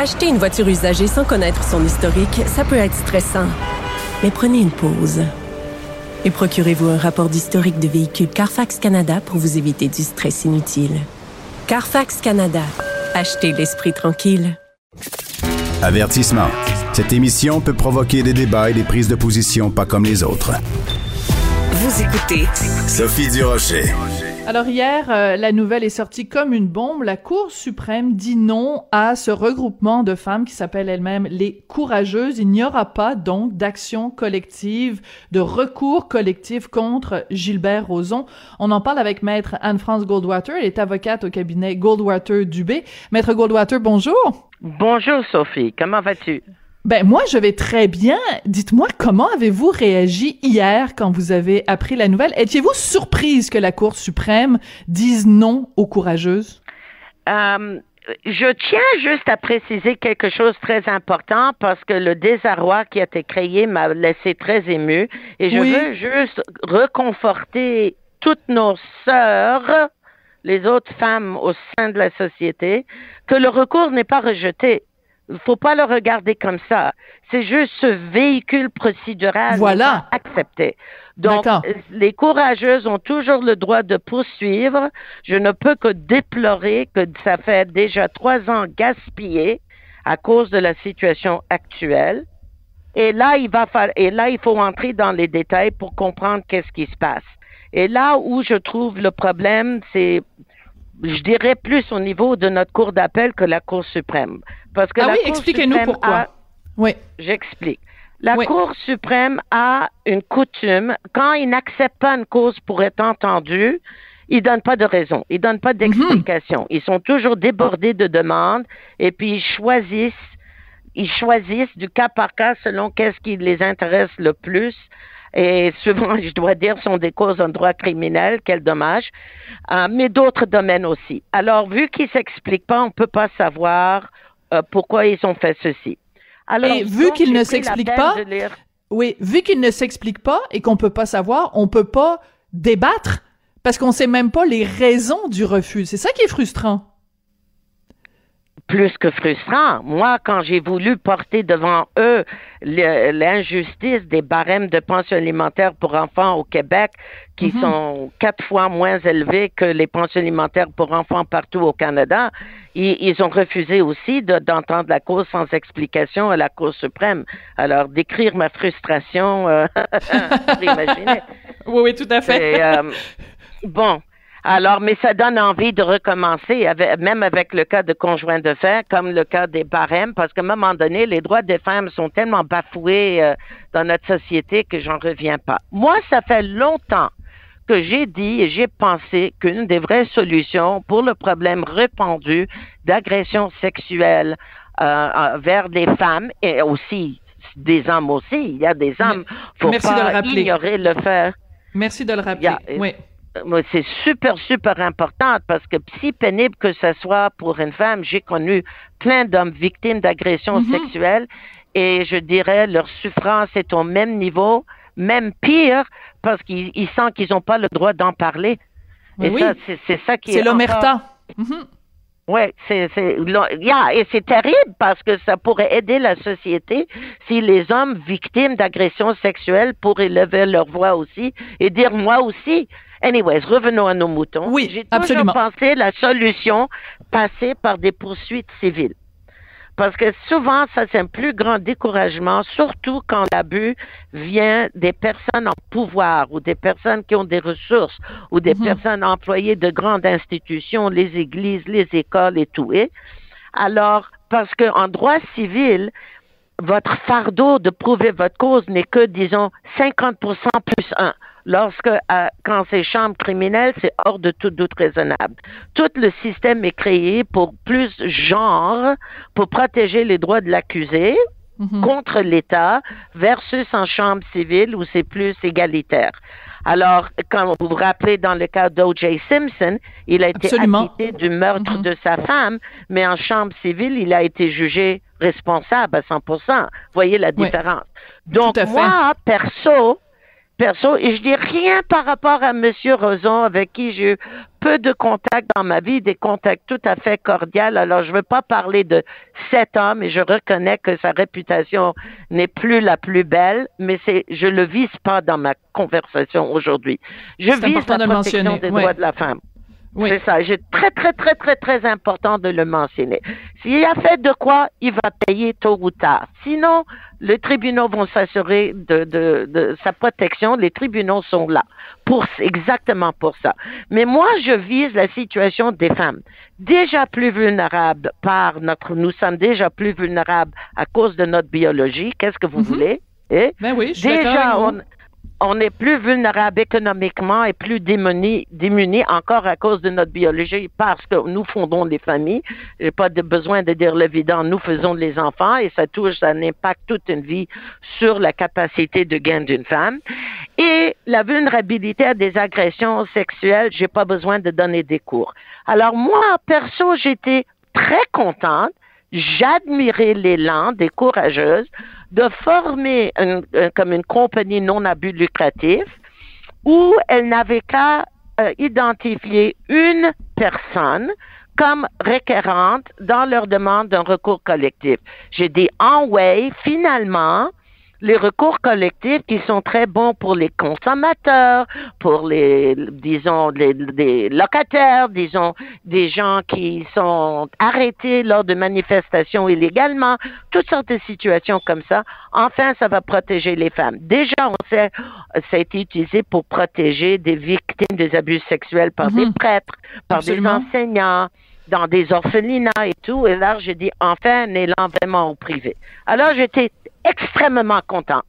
Acheter une voiture usagée sans connaître son historique, ça peut être stressant. Mais prenez une pause. Et procurez-vous un rapport d'historique de véhicule Carfax Canada pour vous éviter du stress inutile. Carfax Canada. Achetez l'esprit tranquille. Avertissement. Cette émission peut provoquer des débats et des prises de position pas comme les autres. Vous écoutez Sophie Durocher. Alors hier, euh, la nouvelle est sortie comme une bombe. La Cour suprême dit non à ce regroupement de femmes qui s'appelle elle-même les courageuses. Il n'y aura pas donc d'action collective, de recours collectif contre Gilbert Rozon. On en parle avec maître Anne-France Goldwater. Elle est avocate au cabinet Goldwater Dubé. Maître Goldwater, bonjour. Bonjour Sophie, comment vas-tu? Ben moi je vais très bien. Dites-moi comment avez-vous réagi hier quand vous avez appris la nouvelle? Étiez-vous surprise que la Cour suprême dise non aux courageuses? Euh, je tiens juste à préciser quelque chose de très important parce que le désarroi qui a été créé m'a laissé très ému et je veux juste reconforter toutes nos sœurs, les autres femmes au sein de la société, que le recours n'est pas rejeté. Faut pas le regarder comme ça. C'est juste ce véhicule procédural voilà. accepté. Donc, les courageuses ont toujours le droit de poursuivre. Je ne peux que déplorer que ça fait déjà trois ans gaspillé à cause de la situation actuelle. Et là, il va faire, et là, il faut entrer dans les détails pour comprendre qu'est-ce qui se passe. Et là où je trouve le problème, c'est je dirais plus au niveau de notre cour d'appel que la Cour suprême. Parce que ah oui, expliquez-nous pourquoi. oui. J'explique. La Cour suprême a une coutume, quand il n'accepte pas une cause pour être entendu, ils donnent pas de raison, ils donnent pas d'explication. Ils sont toujours débordés de demandes et puis ils choisissent, ils choisissent du cas par cas selon qu'est-ce qui les intéresse le plus et souvent, je dois dire, sont des causes en droit criminel, quel dommage, euh, mais d'autres domaines aussi. Alors, vu qu'ils s'expliquent pas, on peut pas savoir euh, pourquoi ils ont fait ceci. Alors, et vu qu'ils ne s'expliquent pas, oui, vu qu'ils ne s'expliquent pas et qu'on peut pas savoir, on peut pas débattre parce qu'on sait même pas les raisons du refus. C'est ça qui est frustrant plus que frustrant. Moi, quand j'ai voulu porter devant eux l'injustice des barèmes de pension alimentaire pour enfants au Québec, qui mhm. sont quatre fois moins élevés que les pensions alimentaires pour enfants partout au Canada, ils, ont refusé aussi d'entendre la cause sans explication à la Cour suprême. Alors, décrire ma frustration, euh, imaginez. Oui, oui, tout à fait. Euh, bon, alors, mais ça donne envie de recommencer, même avec le cas de conjoint de fait, comme le cas des barèmes, parce qu'à un moment donné, les droits des femmes sont tellement bafoués euh, dans notre société que j'en reviens pas. Moi, ça fait longtemps que j'ai dit et j'ai pensé qu'une des vraies solutions pour le problème répandu d'agression sexuelle euh, euh, vers des femmes et aussi des hommes aussi, il y a des hommes, faut Merci pas de le rappeler. ignorer le fait. Merci de le rappeler. oui c'est super, super important parce que si pénible que ce soit pour une femme, j'ai connu plein d'hommes victimes d'agressions mm-hmm. sexuelles et je dirais leur souffrance est au même niveau, même pire parce qu'ils sentent qu'ils n'ont pas le droit d'en parler. et oui. ça, c'est ça qui est. C'est l'omerta. Mm-hmm. Oui, c'est c'est et c'est terrible parce que ça pourrait aider la société si les hommes victimes d'agressions sexuelles pourraient lever leur voix aussi et dire moi aussi. Anyways, revenons à nos moutons. Oui, J'ai toujours pensé la solution passer par des poursuites civiles. Parce que souvent, ça, c'est un plus grand découragement, surtout quand l'abus vient des personnes en pouvoir ou des personnes qui ont des ressources ou des mhm. personnes employées de grandes institutions, les églises, les écoles et tout. Et alors, parce qu'en droit civil, votre fardeau de prouver votre cause n'est que, disons, 50% plus 1 lorsque euh, quand c'est chambre criminelle, c'est hors de tout doute raisonnable. Tout le système est créé pour plus genre, pour protéger les droits de l'accusé mhm. contre l'État versus en chambre civile où c'est plus égalitaire. Alors, quand vous vous rappelez dans le cas d'O.J. Simpson, il a été acquitté du meurtre mhm. de sa femme, mais en chambre civile, il a été jugé responsable à 100%. Voyez la différence. Donc, moi, perso, perso, et je dis rien par rapport à Monsieur Roson, avec qui j'ai eu peu de contacts dans ma vie, des contacts tout à fait cordiaux. Alors, je ne veux pas parler de cet homme, et je reconnais que sa réputation n'est plus la plus belle, mais c'est, je le vise pas dans ma conversation aujourd'hui. Je vise la protection des droits de la femme. C'est ça. C'est très, très, très, très, très important de le mentionner. S'il a fait de quoi, il va payer tôt ou tard. Sinon, les tribunaux vont s'assurer de, de, de, sa protection. Les tribunaux sont là pour exactement pour ça. Mais moi, je vise la situation des femmes déjà plus vulnérables par notre. Nous sommes déjà plus vulnérables à cause de notre biologie. Qu'est-ce que vous mm-hmm. voulez? Eh? Ben oui, je suis déjà, on, on est plus vulnérable économiquement et plus démunis, encore à cause de notre biologie parce que nous fondons les familles. J'ai pas besoin de dire l'évident. Nous faisons les enfants et ça touche, ça impacte toute une vie sur la capacité de gain d'une femme. Et la vulnérabilité à des agressions sexuelles, j'ai pas besoin de donner des cours. Alors moi, perso, j'étais très contente. J'admirais l'élan des courageuses de former comme une compagnie non à but lucratif où elle n'avait qu'à euh, identifier une personne comme requérante dans leur demande d'un recours collectif. J'ai dit en way, finalement, les recours collectifs qui sont très bons pour les consommateurs, pour les, disons, les, locataires, disons, des gens qui sont arrêtés lors de manifestations illégalement, toutes sortes de situations comme ça. Enfin, ça va protéger les femmes. Déjà, on sait, ça a été utilisé pour protéger des victimes des abus sexuels par des mhm. prêtres, par des enseignants, dans des orphelinats et tout. Et là, j'ai dit, enfin, un élan vraiment au privé. Alors, j'étais extrêmement content.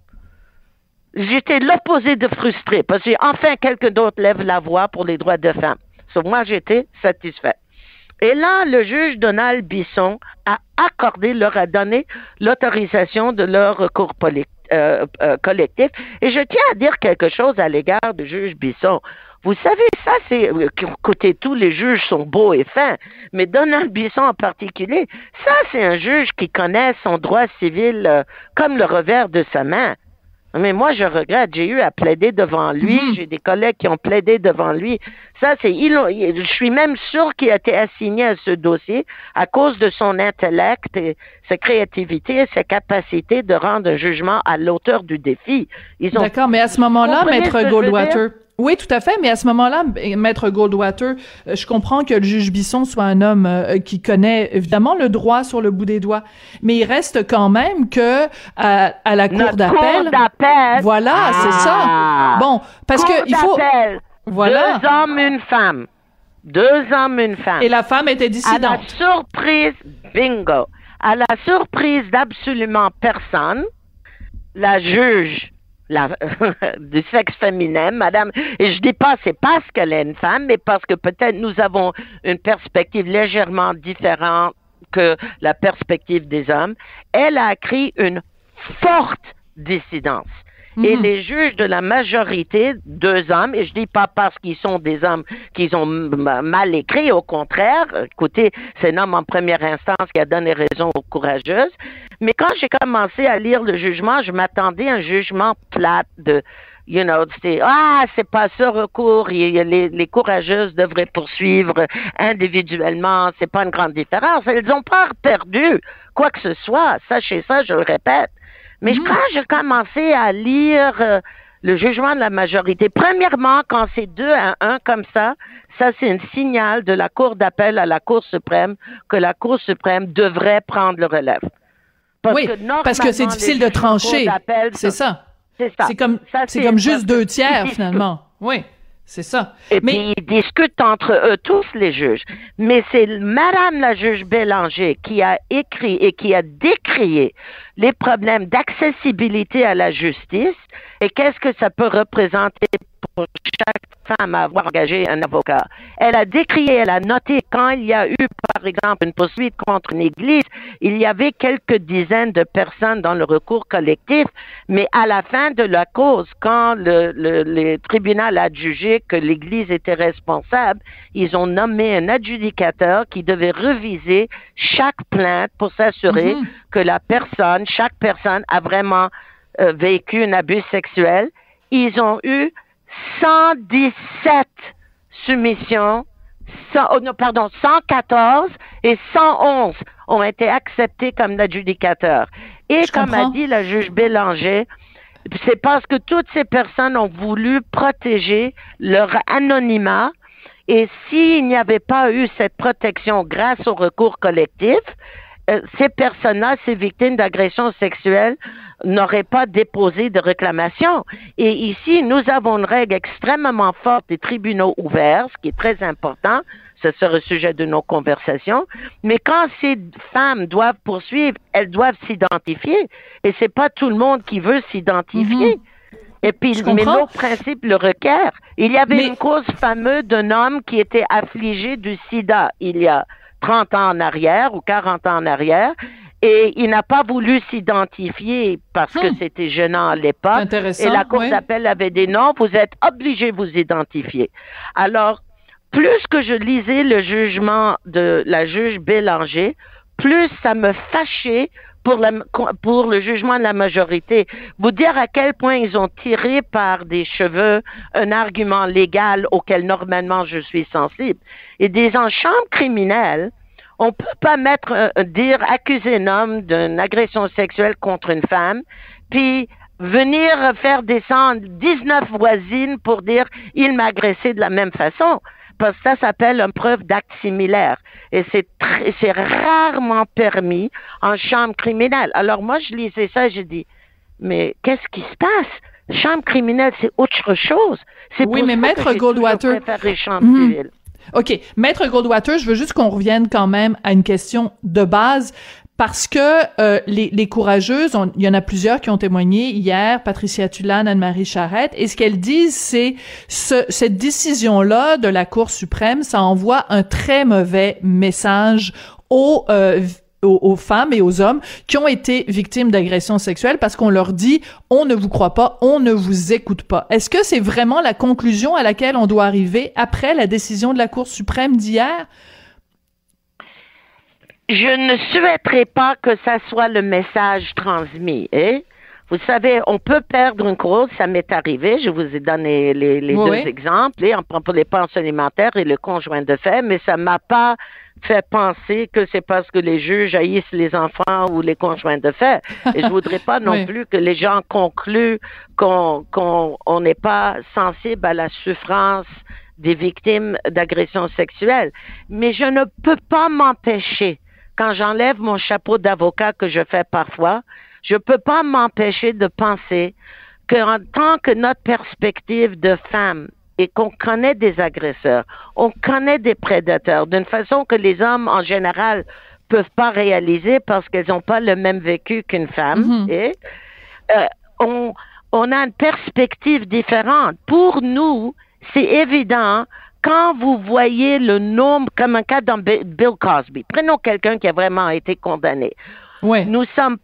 J'étais l'opposé de frustré parce que enfin quelqu'un d'autre lève la voix pour les droits de femmes. Sauf moi, j'étais satisfait. Et là, le juge Donald Bisson a accordé, leur a donné l'autorisation de leur recours euh, euh, collectif. Et je tiens à dire quelque chose à l'égard du juge Bisson. Vous savez, ça, c'est, euh, côté tous les juges sont beaux et fins, mais Donald Bisson en particulier, ça, c'est un juge qui connaît son droit civil euh, comme le revers de sa main. Mais moi, je regrette, j'ai eu à plaider devant lui, mhm. j'ai des collègues qui ont plaidé devant lui. Ça, c'est, je suis même sûr qu'il a été assigné à ce dossier à cause de son intellect et sa créativité et sa capacité de rendre un jugement à l'auteur du défi. D'accord, mais à ce moment-là, Maître Goldwater, oui, tout à fait, mais à ce moment-là, maître Goldwater, euh, je comprends que le juge Bisson soit un homme euh, qui connaît évidemment le droit sur le bout des doigts, mais il reste quand même que à, la cour d'appel. Voilà, c'est ça. Ah. Bon, parce que il faut. Voilà. Deux hommes, une femme. Deux hommes, une femme. Et la femme était dissidente. À la surprise, bingo. À la surprise d'absolument personne, la juge la, du sexe féminin, madame. Et je dis pas c'est parce qu'elle est une femme, mais parce que peut-être nous avons une perspective légèrement différente que la perspective des hommes. Elle a écrit une forte dissidence. Et mhm. les juges de la majorité, deux hommes, et je dis pas parce qu'ils sont des hommes qu'ils ont mal écrit, au contraire, écoutez, c'est un homme en première instance qui a donné raison aux courageuses, mais quand j'ai commencé à lire le jugement, je m'attendais à un jugement plat de, you know, c'est ah c'est pas ça recours, les, les courageuses devraient poursuivre individuellement, c'est pas une grande différence. Elles n'ont pas perdu quoi que ce soit. Sachez ça, je le répète. Mais mm-hmm. quand j'ai commencé à lire euh, le jugement de la majorité, premièrement, quand c'est deux à un comme ça, ça c'est un signal de la Cour d'appel à la Cour suprême que la Cour suprême devrait prendre le relève. oui, parce que c'est difficile de trancher. C'est ça. C'est ça. C'est comme, c'est comme juste deux tiers finalement. Oui. C'est ça. Et puis ils discutent entre eux tous les juges. Mais c'est Madame la juge Bélanger qui a écrit et qui a décrié les problèmes d'accessibilité à la justice et qu'est-ce que ça peut représenter chaque femme à avoir engagé un avocat. Elle a décrié, elle a noté quand il y a eu, par exemple, une poursuite contre une église, il y avait quelques dizaines de personnes dans le recours collectif, mais à la fin de la cause, quand le, le, tribunal a jugé que l'église était responsable, ils ont nommé un adjudicateur qui devait reviser chaque plainte pour s'assurer mhm. que la personne, chaque personne a vraiment euh, vécu un abus sexuel ils ont eu 117 soumissions, oh non, pardon, 114 et 111 ont été acceptés comme adjudicateurs. Et comme a dit la juge Bélanger, c'est parce que toutes ces personnes ont voulu protéger leur anonymat. Et s'il n'y avait pas eu cette protection grâce au recours collectif, euh, ces personnes-là, ces victimes d'agressions sexuelles, n'auraient pas déposé de réclamation. Et ici, nous avons une règle extrêmement forte des tribunaux ouverts, ce qui est très important. Ce sera le sujet de nos conversations. Mais quand ces femmes doivent poursuivre, elles doivent s'identifier. Et c'est pas tout le monde qui veut s'identifier. Mhm. Et puis, mais nos principes le requiert. Il y avait une cause fameuse d'un homme qui était affligé du sida il y a 30 ans en arrière ou 40 ans en arrière. Et il n'a pas voulu s'identifier parce que hmm. c'était gênant à l'époque. Et la Cour d'appel avait dit non, vous êtes obligé de vous identifier. Alors, plus que je lisais le jugement de la juge Bélanger, plus ça me fâchait pour, pour le jugement de la majorité. Vous dire à quel point ils ont tiré par des cheveux un argument légal auquel normalement je suis sensible. Et des en chambre criminelle, on peut pas mettre, euh, dire, accuser un homme d'une agression sexuelle contre une femme, puis venir faire descendre 19 voisines pour dire il m'a agressé de la même façon parce que ça s'appelle une preuve d'acte similaire. Et c'est c'est rarement permis en chambre criminelle. Alors moi, je lisais ça et j'ai dit, mais qu'est-ce qui se passe? Chambre criminelle, c'est autre chose. C'est oui, mais Maître Goldwater. Mhm. OK. Maître Goldwater, je veux juste qu'on revienne quand même à une question de base parce que euh, les, courageuses, il y en a plusieurs qui ont témoigné hier, Patricia Tulane, Anne-Marie Charrette, et ce qu'elles disent, c'est ce, cette décision-là de la Cour suprême, ça envoie un très mauvais message aux euh, aux, femmes et aux hommes qui ont été victimes d'agressions sexuelles parce qu'on leur dit on ne vous croit pas, on ne vous écoute pas. Est-ce que c'est vraiment la conclusion à laquelle on doit arriver après la décision de la Cour suprême d'hier? Je ne souhaiterais pas que ça soit le message transmis. Hein? Vous savez, on peut perdre une cause, ça m'est arrivé, je vous ai donné les, deux exemples, hein, pour les pensions alimentaires et le conjoint de fait, mais ça m'a pas fait penser que c'est parce que les juges haïssent les enfants ou les conjoints de fait. Et je voudrais pas non plus que les gens concluent qu'on qu'on n'est pas sensible à la souffrance des victimes d'agressions sexuelles. Mais je ne peux pas m'empêcher quand j'enlève mon chapeau d'avocat que je fais parfois, je ne peux pas m'empêcher de penser qu'en tant que notre perspective de femme et qu'on connaît des agresseurs, on connaît des prédateurs d'une façon que les hommes en général peuvent pas réaliser parce qu'ils n'ont pas le même vécu qu'une femme. Mm-hmm. Et euh, on, on a une perspective différente. Pour nous, c'est évident quand vous voyez le nombre, comme un cas dans Bill Cosby, prenons quelqu'un qui a vraiment été condamné. Ouais. Nous sommes,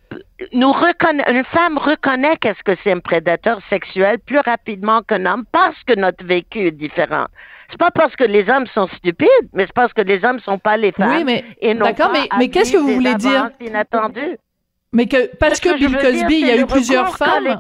nous une femme reconnaît qu'est-ce que c'est un prédateur sexuel plus rapidement qu'un homme parce que notre vécu est différent. C'est pas parce que les hommes sont stupides, mais c'est parce que les hommes sont pas les femmes. Oui, mais d'accord, mais, mais qu'est-ce que vous voulez dire? Mais que parce que, Bill Cosby, il y a eu plusieurs femmes.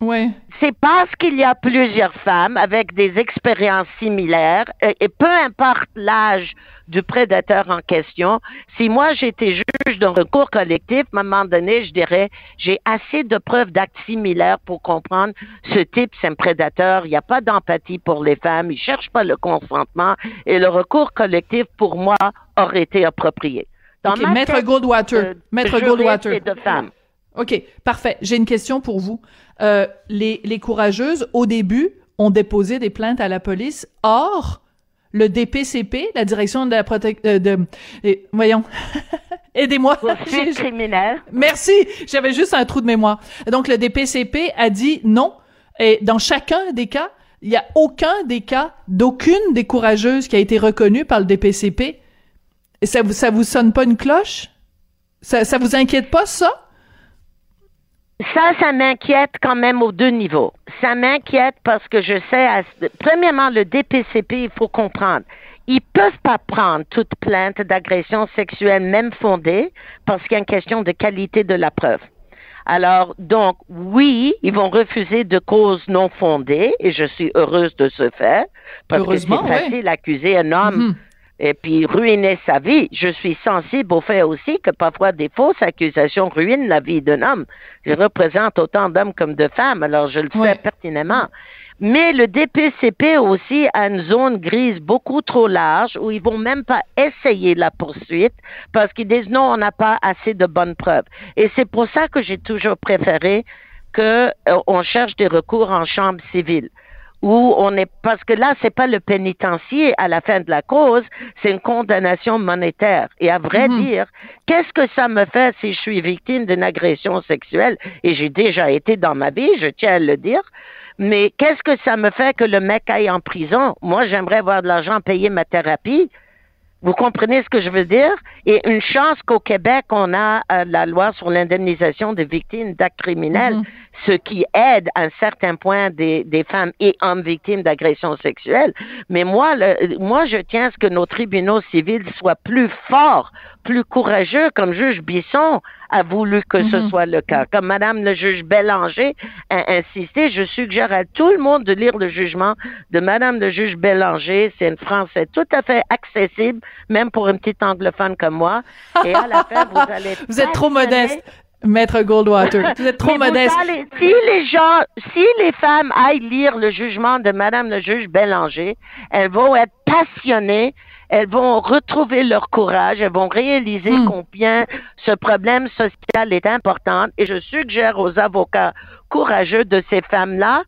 Oui. C'est parce qu'il y a plusieurs femmes avec des expériences similaires et, peu importe l'âge du prédateur en question, si moi j'étais juge d'un recours collectif, à un moment donné, je dirais, j'ai assez de preuves d'actes similaires pour comprendre ce type, c'est un prédateur, il n'y a pas d'empathie pour les femmes, il cherche pas le consentement et le recours collectif, pour moi, aurait été approprié. Dans Maître Goldwater, Maître Goldwater. de femmes. OK, parfait. J'ai une question pour vous. Euh, les, les courageuses, au début, ont déposé des plaintes à la police. Or, le DPCP, la direction de la protection euh, de, voyons, aidez-moi. criminel. Merci, j'avais juste un trou de mémoire. Donc le DPCP a dit non. Et dans chacun des cas, il y a aucun des cas d'aucune des courageuses qui a été reconnue par le DPCP. Et ça vous ça vous sonne pas une cloche? Ça ça vous inquiète pas ça? Ça, ça m'inquiète quand même aux deux niveaux. Ça m'inquiète parce que je sais, premièrement, le DPCP, il faut comprendre. Ils peuvent pas prendre toute plainte d'agression sexuelle, même fondée, parce qu'il y a une question de qualité de la preuve. Alors, donc, oui, ils vont refuser de causes non fondées, et je suis heureuse de ce fait, parce que c'est facile d'accuser un homme. Mm-hmm. Et puis ruiner sa vie. Je suis sensible au fait aussi que parfois des fausses accusations ruinent la vie d'un homme. Je représente autant d'hommes comme de femmes, alors je le sais pertinemment. Mais le DPCP aussi a une zone grise beaucoup trop large où ils vont même pas essayer la poursuite parce qu'ils disent non, on n'a pas assez de bonnes preuves. Et c'est pour ça que j'ai toujours préféré qu'on euh, cherche des recours en chambre civile où on est parce que là c'est pas le pénitencier à la fin de la cause, c'est une condamnation monétaire. Et à vrai mhm. dire, qu'est-ce que ça me fait si je suis victime d'une agression sexuelle? Et j'ai déjà été dans ma vie, je tiens à le dire. Mais qu'est-ce que ça me fait que le mec aille en prison? Moi, j'aimerais avoir de l'argent payer ma thérapie. Vous comprenez ce que je veux dire? Et une chance qu'au Québec, on a euh, la loi sur l'indemnisation des victimes d'actes criminels, mhm. Ce qui aide à un certain point des, des femmes et hommes victimes d'agressions sexuelles. Mais moi, le, moi, je tiens à ce que nos tribunaux civils soient plus forts plus courageux, comme juge Bisson a voulu que ce mhm. soit le cas. Comme Madame le juge Bélanger a insisté, je suggère à tout le monde de lire le jugement de Madame le juge Bélanger. C'est une français tout à fait accessible, même pour une petite anglophone comme moi. Et à la fin, vous allez... vous êtes trop modeste. Maître Goldwater, vous êtes trop modeste. si les gens, si les femmes aillent lire le jugement de Madame le juge Bélanger, elles vont être passionnées elles vont retrouver leur courage, elles vont réaliser hmm. combien ce problème social est important. Et je suggère aux avocats courageux de ces femmes-là,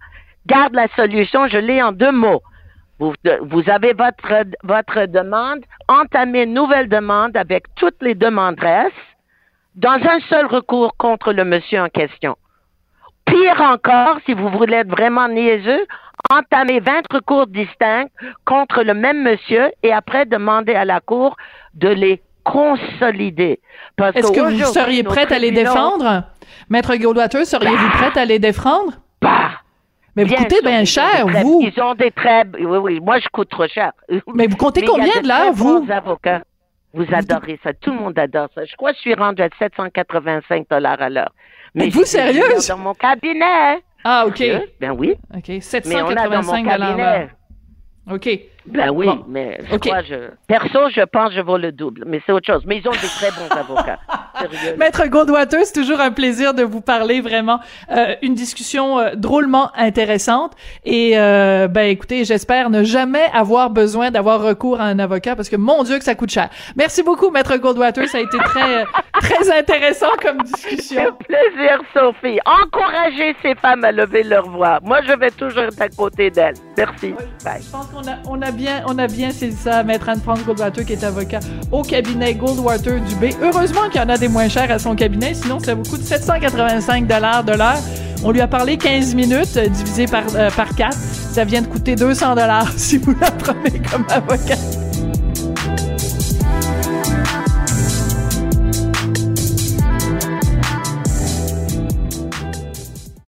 garde la solution, je l'ai en deux mots. Vous, vous, avez votre, votre demande, entamez une nouvelle demande avec toutes les demanderesses dans un seul recours contre le monsieur en question. Pire encore, si vous voulez être vraiment niaiseux, entamer 20 recours distincts contre le même monsieur et après demander à la Cour de les consolider. Est-ce que vous seriez prête à les défendre? Maître Goldwater, seriez-vous bah! prête à les défendre? Bah! Mais vous coûtez bien cher, vous. Ils ont des très... Oui, oui, moi, je coûte trop cher. Mais vous comptez combien de l'heure, vous? avocats. Vous adorez ça. Tout le monde adore ça. Je crois que je suis rendue à 785 dollars à l'heure. Mais vous sérieuse? Dans mon cabinet. Ah, OK. Ben oui. OK. 785 dollars. OK. Ben oui, mais je crois, je, perso, je pense que je vaux le double, mais c'est autre chose. Mais ils ont des très bons avocats. Maître Goldwater, c'est toujours un plaisir de vous parler, vraiment. Euh, une discussion euh, drôlement intéressante. Et, euh, ben écoutez, j'espère ne jamais avoir besoin d'avoir recours à un avocat parce que, mon Dieu, que ça coûte cher. Merci beaucoup, Maître Goldwater. Ça a été très, très intéressant comme discussion. Un plaisir, Sophie. Encouragez ces femmes à lever leur voix. Moi, je vais toujours être à côté d'elles. Merci. Bye. Je pense qu'on a, on a bien, on a bien saisi ça, Maître Anne-France Goldwater, qui est avocat au cabinet Goldwater du B. Heureusement qu'il y en a des moins chers à son cabinet, sinon ça vous coûte 785 dollars de l'heure. On lui a parlé 15 minutes, euh, divisé par, euh, par 4. Ça vient de coûter 200 dollars si vous la prenez comme avocat.